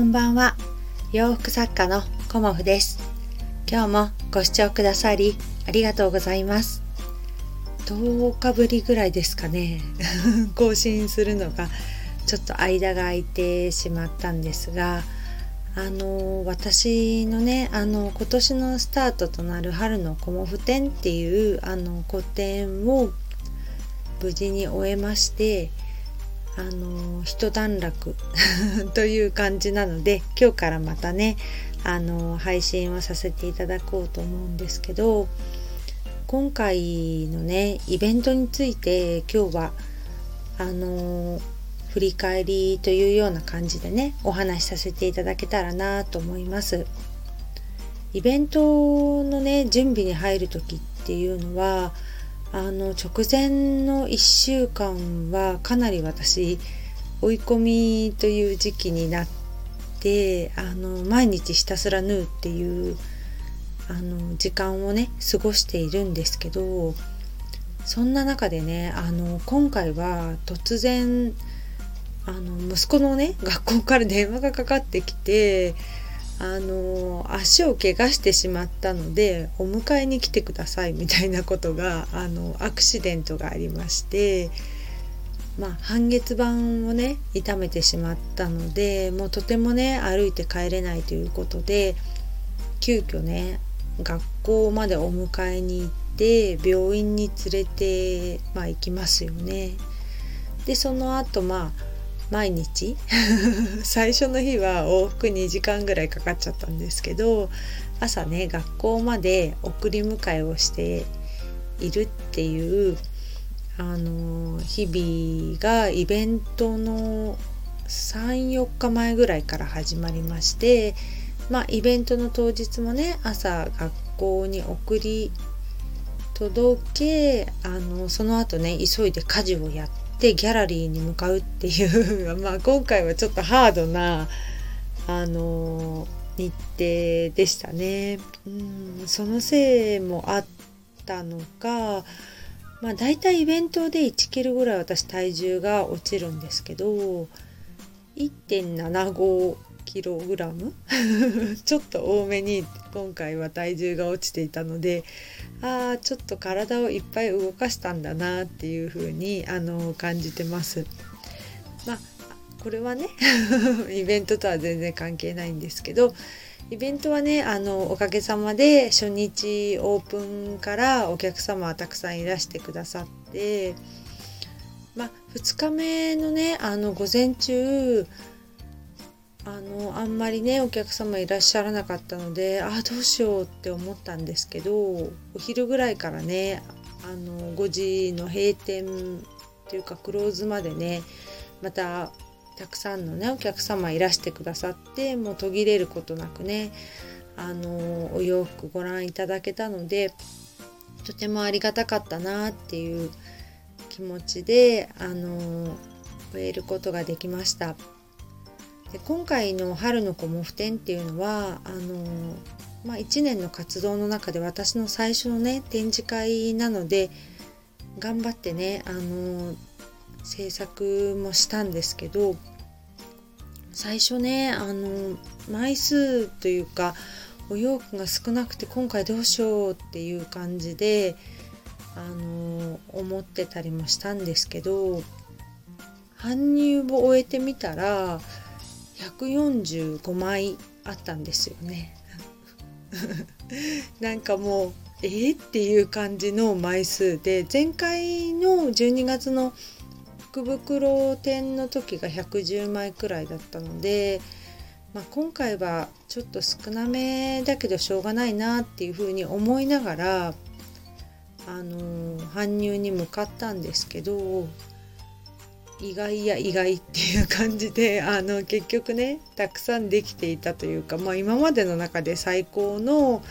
こんばんは。洋服作家のコモフです。今日もご視聴くださりありがとうございます。10日ぶりぐらいですかね。更新するのがちょっと間が空いてしまったんですがあの私のねあの今年のスタートとなる春のコモフ展っていうあの個展を無事に終えましてあの一段落 という感じなので今日からまたねあの配信をさせていただこうと思うんですけど今回のねイベントについて今日はあの振り返りというような感じでねお話しさせていただけたらなと思います。イベントのね準備に入る時っていうのはあの直前の1週間はかなり私追い込みという時期になってあの毎日ひたすら縫うっていうあの時間をね過ごしているんですけどそんな中でねあの今回は突然あの息子のね学校から電話がかかってきてあの足を怪我してしまったのでお迎えに来てくださいみたいなことがあのアクシデントがありましてまあ半月板をね痛めてしまったのでもうとてもね歩いて帰れないということで急遽ね学校までお迎えに行って病院に連れて、まあ、行きますよね。でその後まあ毎日？最初の日は往復2時間ぐらいかかっちゃったんですけど朝ね学校まで送り迎えをしているっていうあの日々がイベントの34日前ぐらいから始まりましてまあイベントの当日もね朝学校に送り届けあのその後ね急いで家事をやってでギャラリーに向かうっていう まあ今回はちょっとハードなあの日程でしたね。うんそのせいもあったのかまあ大体イベントで1キロぐらい私体重が落ちるんですけど1.75キログラム？ちょっと多めに今回は体重が落ちていたのでああちょっと体をいっぱい動かしたんだなっていう風にあの感じてます。まあこれはね イベントとは全然関係ないんですけどイベントはねあのおかげさまで初日オープンからお客様はたくさんいらしてくださってまあ2日目のねあの午前中あのあんまりねお客様いらっしゃらなかったのでああどうしようって思ったんですけどお昼ぐらいからねあの5時の閉店というかクローズまでねまたたくさんのねお客様いらしてくださってもう途切れることなくねあのお洋服ご覧いただけたのでとてもありがたかったなっていう気持ちであの終えることができました。で今回の春の子モフ展っていうのはあの、まあ、1年の活動の中で私の最初のね展示会なので頑張ってねあの制作もしたんですけど最初ねあの枚数というかお洋服が少なくて今回どうしようっていう感じであの思ってたりもしたんですけど搬入を終えてみたら145枚あったんですよね。なんかもうえー、っていう感じの枚数で前回の12月の福袋展の時が110枚くらいだったので、まあ、今回はちょっと少なめだけどしょうがないなっていうふうに思いながらあの搬入に向かったんですけど意外や意外っていう感じであの結局ねたくさんできていたというか、まあ、今までの中で最高の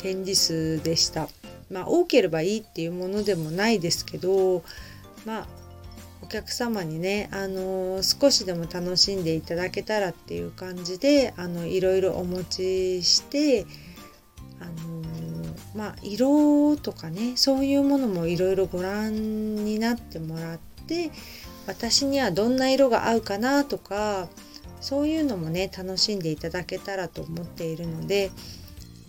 展示数でした。まあ、多ければいいっていうものでもないですけど、まあ、お客様にね、あの少しでも楽しんでいただけたらっていう感じであのいろいろお持ちして、あのまあ、色とかねそういうものもいろいろご覧になってもらって私にはどんな色が合うかなとかそういうのもね楽しんでいただけたらと思っているので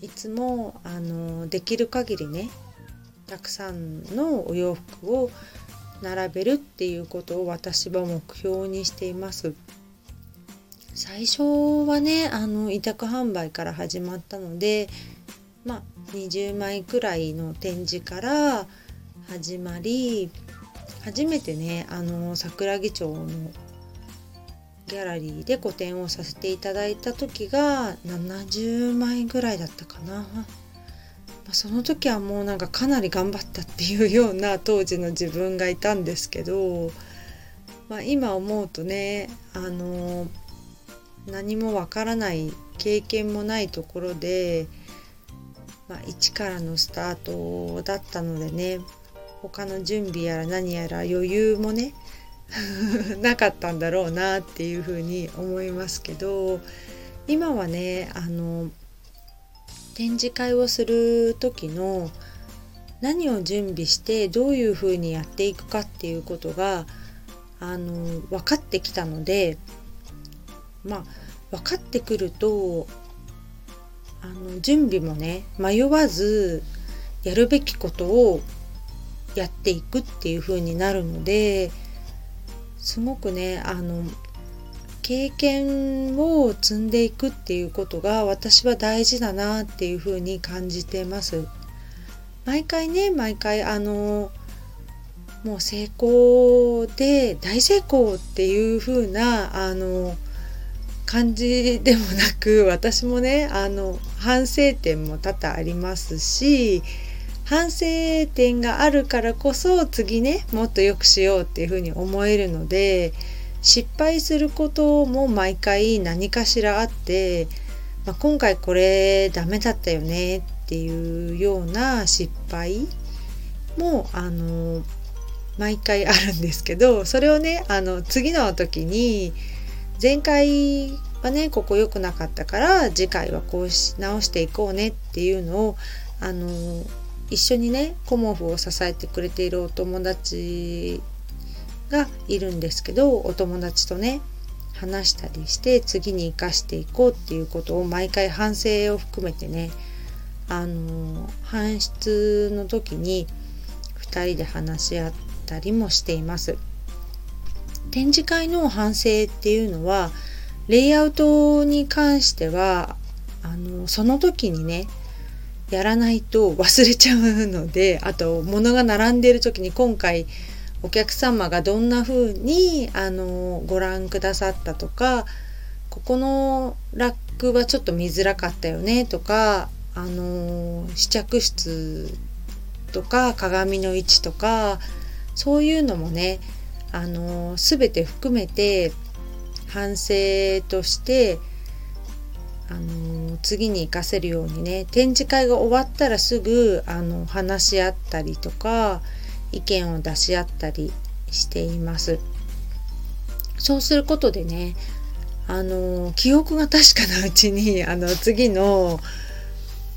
いつもあのできる限りねたくさんのお洋服を並べるっていうことを私は目標にしています。最初はねあの委託販売から始まったのでまあ20枚くらいの展示から始まり初めてねあの桜木町のギャラリーで個展をさせていただいた時が70枚ぐらいだったかな。まその時はもうなんかかなり頑張ったっていうような当時の自分がいたんですけど、まあ、今思うとねあの何もわからない経験もないところで、まあ、一からのスタートだったのでね他の準備やら何やら余裕もね なかったんだろうなっていうふうに思いますけど今はねあの展示会をする時の何を準備してどういうふうにやっていくかっていうことがあの分かってきたのでまあ分かってくるとあの準備もね迷わずやるべきことをやっていくっていう風になるのですごくねあの経験を積んでいくっていうことが私は大事だなっていう風に感じてます。毎回ね毎回あのもう成功で大成功っていう風なあの感じでもなく私もねあの反省点も多々ありますし反省点があるからこそ次ねもっと良くしようっていうふうに思えるので失敗することも毎回何かしらあって、まあ、今回これダメだったよねっていうような失敗もあの毎回あるんですけどそれをねあの次の時に前回はねここ良くなかったから次回はこうし直していこうねっていうのをあの一緒にねコモフを支えてくれているお友達がいるんですけどお友達とね話したりして次に生かしていこうっていうことを毎回反省を含めてねあの搬出の時に2人で話し合ったりもしています。展示会の反省っていうのはレイアウトに関してはあのその時にねやらないと忘れちゃうのであと物が並んでいる時に今回お客様がどんな風にあにご覧くださったとかここのラックはちょっと見づらかったよねとかあの試着室とか鏡の位置とかそういうのもねあの全て含めて反省としてあの次に活かせるようにね展示会が終わったらすぐあの話し合ったりとか意見を出し合ったりしています。そうすることでねあの記憶が確かなうちにあの次の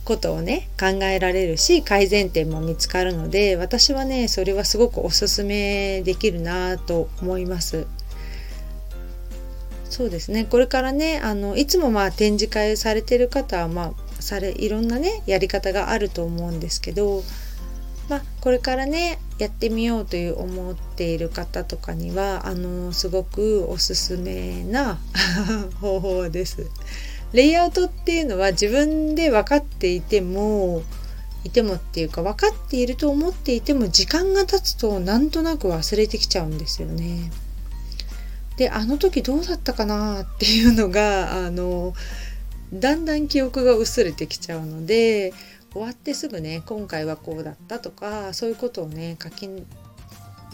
ことをね考えられるし改善点も見つかるので私はねそれはすごくおすすめできるなと思います。そうですねこれからねあのいつもまあ展示会されてる方はまあされいろんなねやり方があると思うんですけど、まあ、これからねやってみようという思っている方とかにはあのすごくおすすめな 方法です。レイアウトっていうのは自分で分かっていてもいてもっていうか分かっていると思っていても時間が経つとなんとなく忘れてきちゃうんですよね。であの時どうだったかなっていうのがあのだんだん記憶が薄れてきちゃうので終わってすぐね今回はこうだったとかそういうことをね書き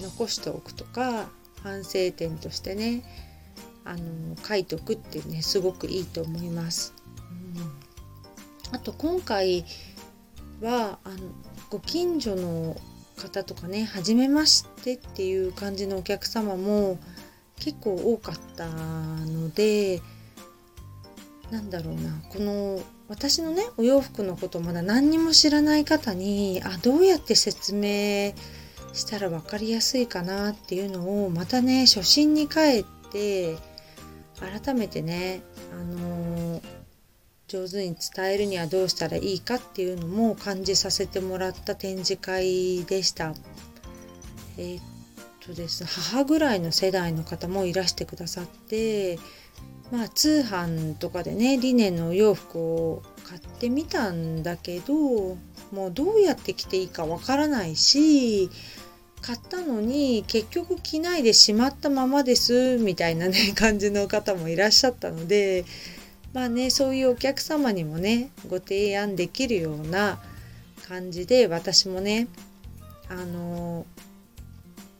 残しておくとか反省点としてねあの書いておくってねすごくいいと思います。うん、あと今回はあのご近所の方とかね初めましてっていう感じのお客様も結構多かったのでなんだろうなこの私のねお洋服のことまだ何にも知らない方にあどうやって説明したら分かりやすいかなっていうのをまたね初心に帰って改めてね、あのー、上手に伝えるにはどうしたらいいかっていうのも感じさせてもらった展示会でした。えー、とです。母ぐらいの世代の方もいらしてくださってまあ通販とかでねリネンのお洋服を買ってみたんだけどもうどうやって着ていいかわからないし買ったのに結局着ないでしまったままですみたいなね 感じの方もいらっしゃったのでまあねそういうお客様にもねご提案できるような感じで私もねあの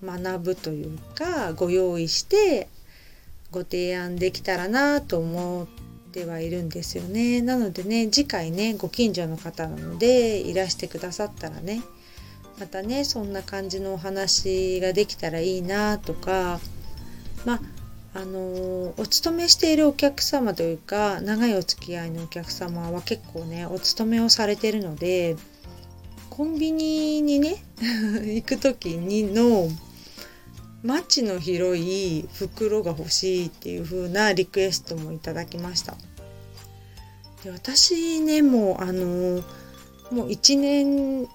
学ぶというかご用意してご提案できたらなと思ってはいるんですよね。なのでね次回ねご近所の方なのでいらしてくださったらねまたねそんな感じのお話ができたらいいなとかまああのお勤めしているお客様というか長いお付き合いのお客様は結構ねお勤めをされてるのでコンビニにね 行く時にのマの広い袋が欲しいっていう風なリクエストもいただきました。で私ねもうあのもう1年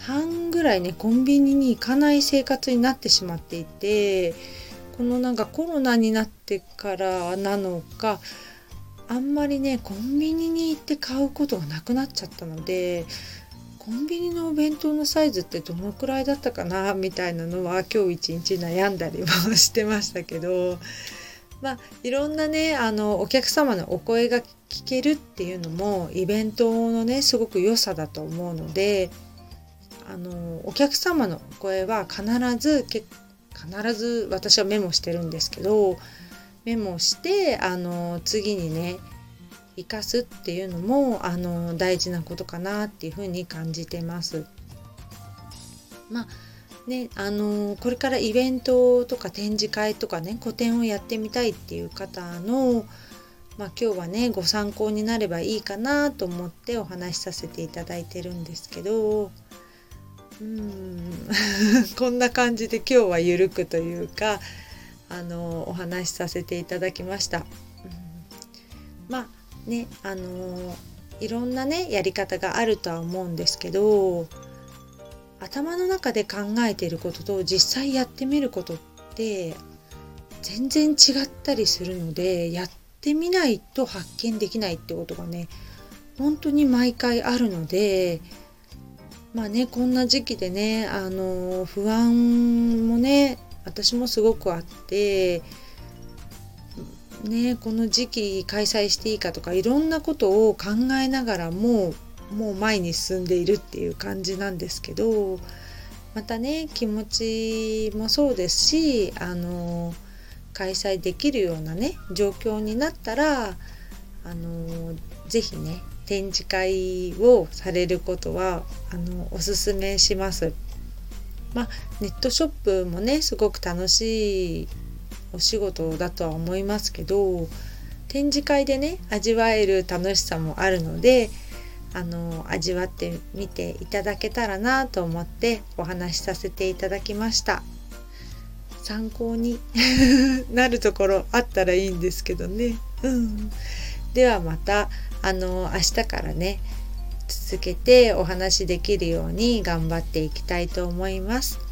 半ぐらいねコンビニに行かない生活になってしまっていてこのなんかコロナになってからなのかあんまりねコンビニに行って買うことがなくなっちゃったのでコンビニのお弁当のサイズってどのくらいだったかなみたいなのは今日一日悩んだりもしてましたけどまあいろんなねあのお客様のお声が聞けるっていうのもイベントのねすごく良さだと思うのであのお客様のお声は必ず必ず私はメモしてるんですけどメモしてあの次にね生かすっていうのもあの大事なことかなっていうふうに感じてます。まあね、あのこれからイベントとか展示会とかね個展をやってみたいっていう方の、まあ、今日はねご参考になればいいかなと思ってお話しさせていただいてるんですけどうん こんな感じで今日はゆるくというかあのお話しさせていただきました。うん、まあねあのいろんなねやり方があるとは思うんですけど頭の中で考えていることと実際やってみることって全然違ったりするのでやってみないと発見できないってことがね本当に毎回あるのでまあねこんな時期でねあの不安もね私もすごくあってねこの時期開催していいかとかいろんなことを考えながらももう前に進んでいるっていう感じなんですけどまたね気持ちもそうですしあの開催できるようなね状況になったらあの是非ね展示会をされることはあのおすすめします。まあ、ネットショップもねすごく楽しいお仕事だとは思いますけど展示会でね味わえる楽しさもあるのであの味わってみていただけたらなと思ってお話しさせていただきました。参考に なるところあったらいいんですけどね、うん、ではまたあの明日からね続けてお話できるように頑張っていきたいと思います。